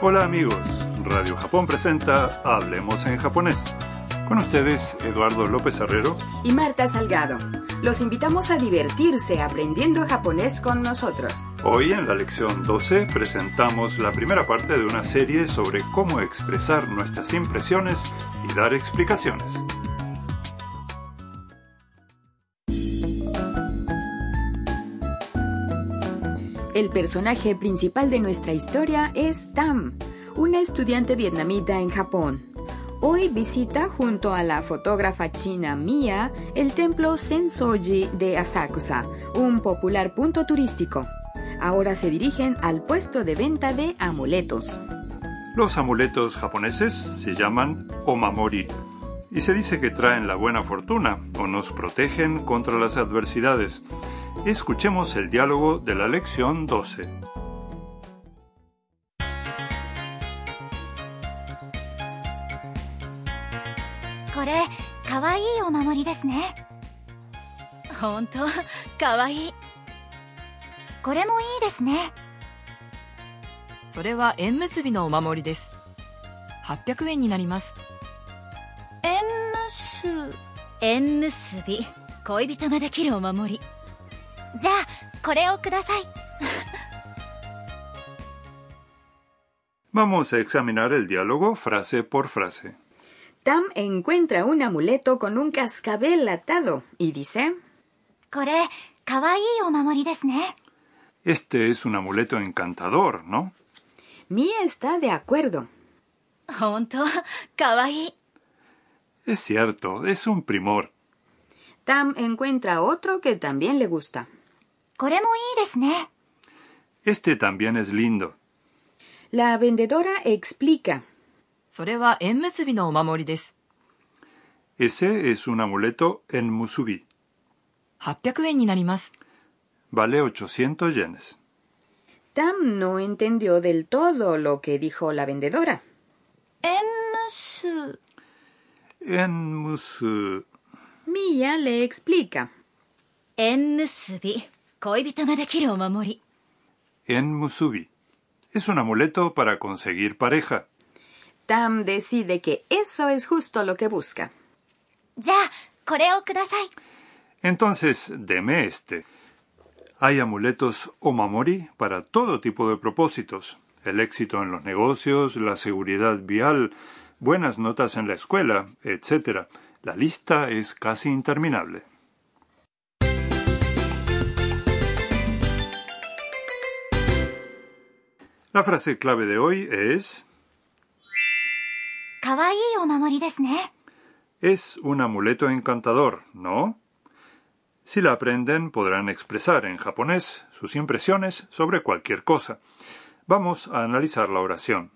Hola amigos, Radio Japón presenta Hablemos en japonés. Con ustedes, Eduardo López Herrero y Marta Salgado. Los invitamos a divertirse aprendiendo japonés con nosotros. Hoy en la lección 12 presentamos la primera parte de una serie sobre cómo expresar nuestras impresiones y dar explicaciones. El personaje principal de nuestra historia es Tam, una estudiante vietnamita en Japón. Hoy visita junto a la fotógrafa china Mia el templo Sensoji de Asakusa, un popular punto turístico. Ahora se dirigen al puesto de venta de amuletos. Los amuletos japoneses se llaman omamori y se dice que traen la buena fortuna o nos protegen contra las adversidades. Escuchemos el diálogo de la lección 12. これかわいいお守りですねほんとかわいいこれもいいですねそれは縁結びのお守りです800円になります縁結縁結び恋人ができるお守りじゃあこれをください Vamos a examinar el diálogo frase por frase. Tam encuentra un amuleto con un cascabel atado y dice, これかわいいお守りですね Este es un amuleto encantador, ¿no? Mia está de acuerdo. ほんとかわいい Es cierto, es un primor. Tam encuentra otro que también le gusta. これもいいですね Este también es lindo. La vendedora explica, それは縁結びのお守りです Ese es un amuleto en musubi. 800円になります Vale 800 yenes. Tam no entendió del todo lo que dijo la vendedora. 縁結 En musu... Mia le explica. 縁結び en Musubi. Es un amuleto para conseguir pareja. Tam decide que eso es justo lo que busca. Ya, kudasai. Entonces, deme este. Hay amuletos omamori para todo tipo de propósitos. El éxito en los negocios, la seguridad vial, buenas notas en la escuela, etc. La lista es casi interminable. La frase clave de hoy es... Es un amuleto encantador, ¿no? Si la aprenden, podrán expresar en japonés sus impresiones sobre cualquier cosa. Vamos a analizar la oración.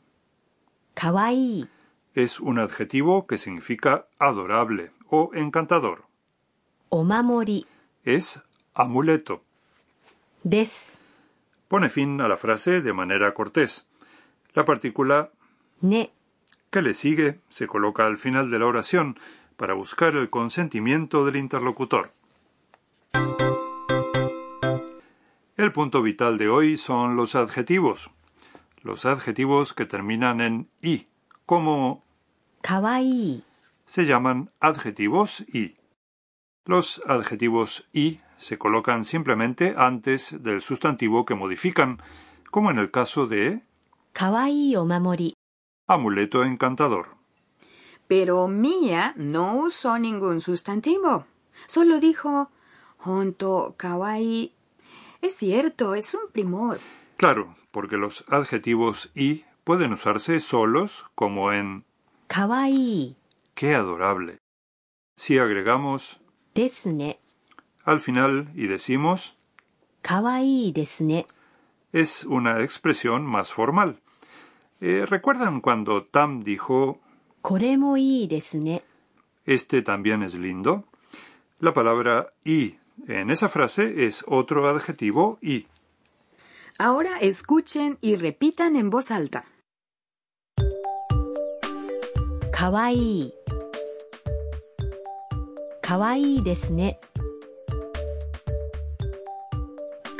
Kawaii es un adjetivo que significa adorable o encantador. Omamori es amuleto pone fin a la frase de manera cortés. La partícula ne que le sigue se coloca al final de la oración para buscar el consentimiento del interlocutor. El punto vital de hoy son los adjetivos. Los adjetivos que terminan en i, como kawaii, se llaman adjetivos i. Los adjetivos i se colocan simplemente antes del sustantivo que modifican, como en el caso de kawaii omamori, amuleto encantador. Pero Mia no usó ningún sustantivo. Solo dijo honto kawaii. Es cierto, es un primor. Claro, porque los adjetivos y pueden usarse solos, como en kawaii. ¡Qué adorable! Si agregamos desne al final y decimos es una expresión más formal. Eh, ¿Recuerdan cuando Tam dijo este también es lindo? La palabra y en esa frase es otro adjetivo y. Ahora escuchen y repitan en voz alta. Kawaii. Kawaii desu.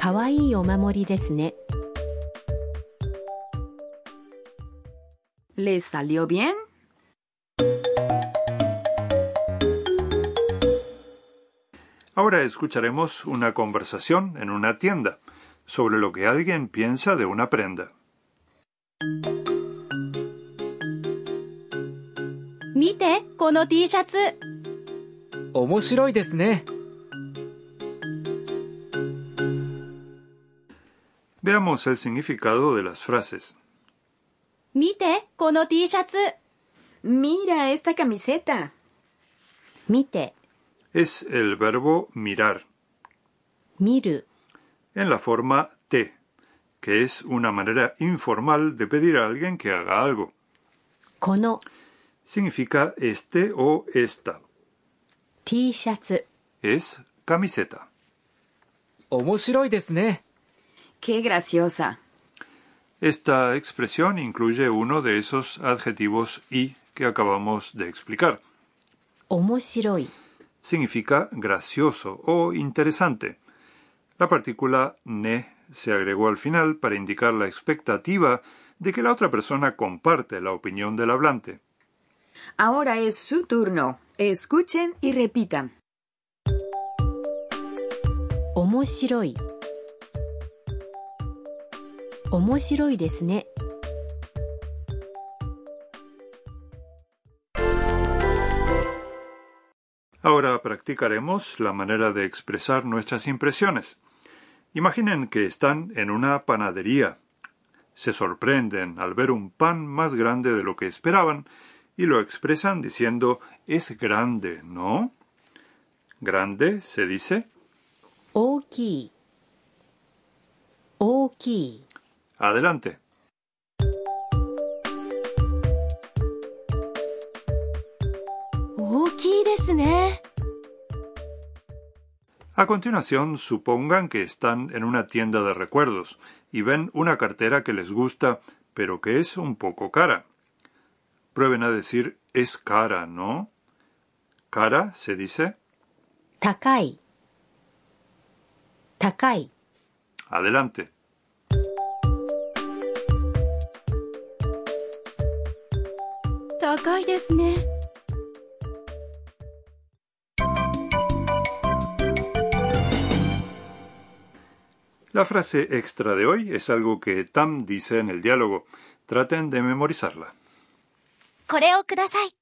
かわいいですねかわいいお守りですね ¿Les salió bien? Ahora escucharemos una conversación en una tienda sobre lo que alguien piensa de una prenda. 見て、この T シャツ。面白いですね。 Veamos el significado de las frases. 見て、この T シャツ。 Mira esta camiseta. 見て、 Es el verbo mirar, 見る、 en la forma te, que es una manera informal de pedir a alguien que haga algo. この Significa este o esta. T シャツ。 Es camiseta. 面白いですね。 ¡Qué graciosa! Esta expresión incluye uno de esos adjetivos y que acabamos de explicar. Omoshiroi significa gracioso o interesante. La partícula ne se agregó al final para indicar la expectativa de que la otra persona comparte la opinión del hablante. Ahora es su turno. Escuchen y repitan. 面白いですね。 Ahora practicaremos la manera de expresar nuestras impresiones. Imaginen que están en una panadería. Se sorprenden al ver un pan más grande de lo que esperaban y lo expresan diciendo es grande, ¿no? Grande se dice 大きい。大きい。 Adelante. A continuación, supongan que están en una tienda de recuerdos y ven una cartera que les gusta, pero que es un poco cara. Prueben a decir es cara, ¿no? Cara se dice. Takai. Takai. Adelante. 高いですね。 La frase extra de hoy es algo que Tam dice en el diálogo. Traten de memorizarla. これをください。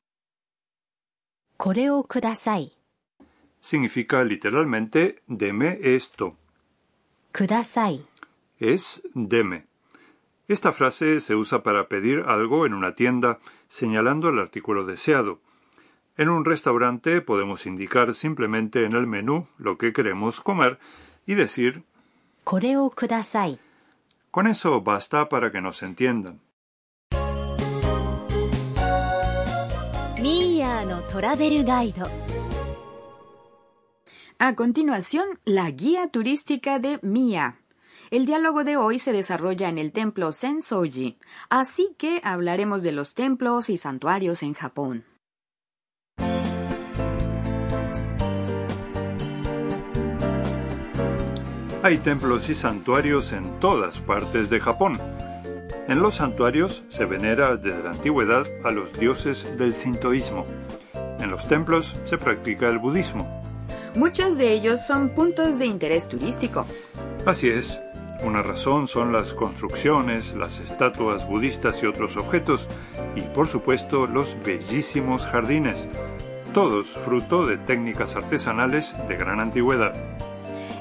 これをください。 Significa literalmente deme esto. ください。 es deme. Esta frase se usa para pedir algo en una tienda señalando el artículo deseado. En un restaurante podemos indicar simplemente en el menú lo que queremos comer y decir Con eso basta para que nos entiendan. Mia no Travel Guide. A continuación, la guía turística de Mia. El diálogo de hoy se desarrolla en el templo Sensoji, así que hablaremos de los templos y santuarios en Japón. Hay templos y santuarios en todas partes de Japón. En los santuarios se venera desde la antigüedad a los dioses del sintoísmo. En los templos se practica el budismo. Muchos de ellos son puntos de interés turístico. Así es. Una razón son las construcciones, las estatuas budistas y otros objetos, y por supuesto los bellísimos jardines, todos fruto de técnicas artesanales de gran antigüedad.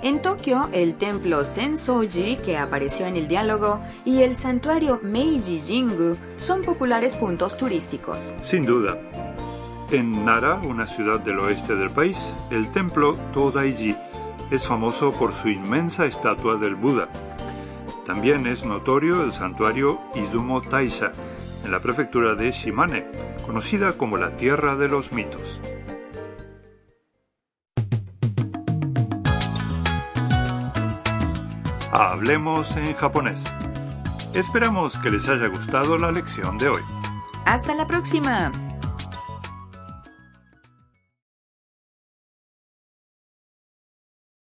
En Tokio, el templo Sensoji, que apareció en el diálogo, y el santuario Meiji Jingu son populares puntos turísticos. Sin duda. En Nara, una ciudad del oeste del país, el templo Todaiji es famoso por su inmensa estatua del Buda. También es notorio el santuario Izumo Taisha, en la prefectura de Shimane, conocida como la tierra de los mitos. Hablemos en japonés. Esperamos que les haya gustado la lección de hoy. ¡Hasta la próxima!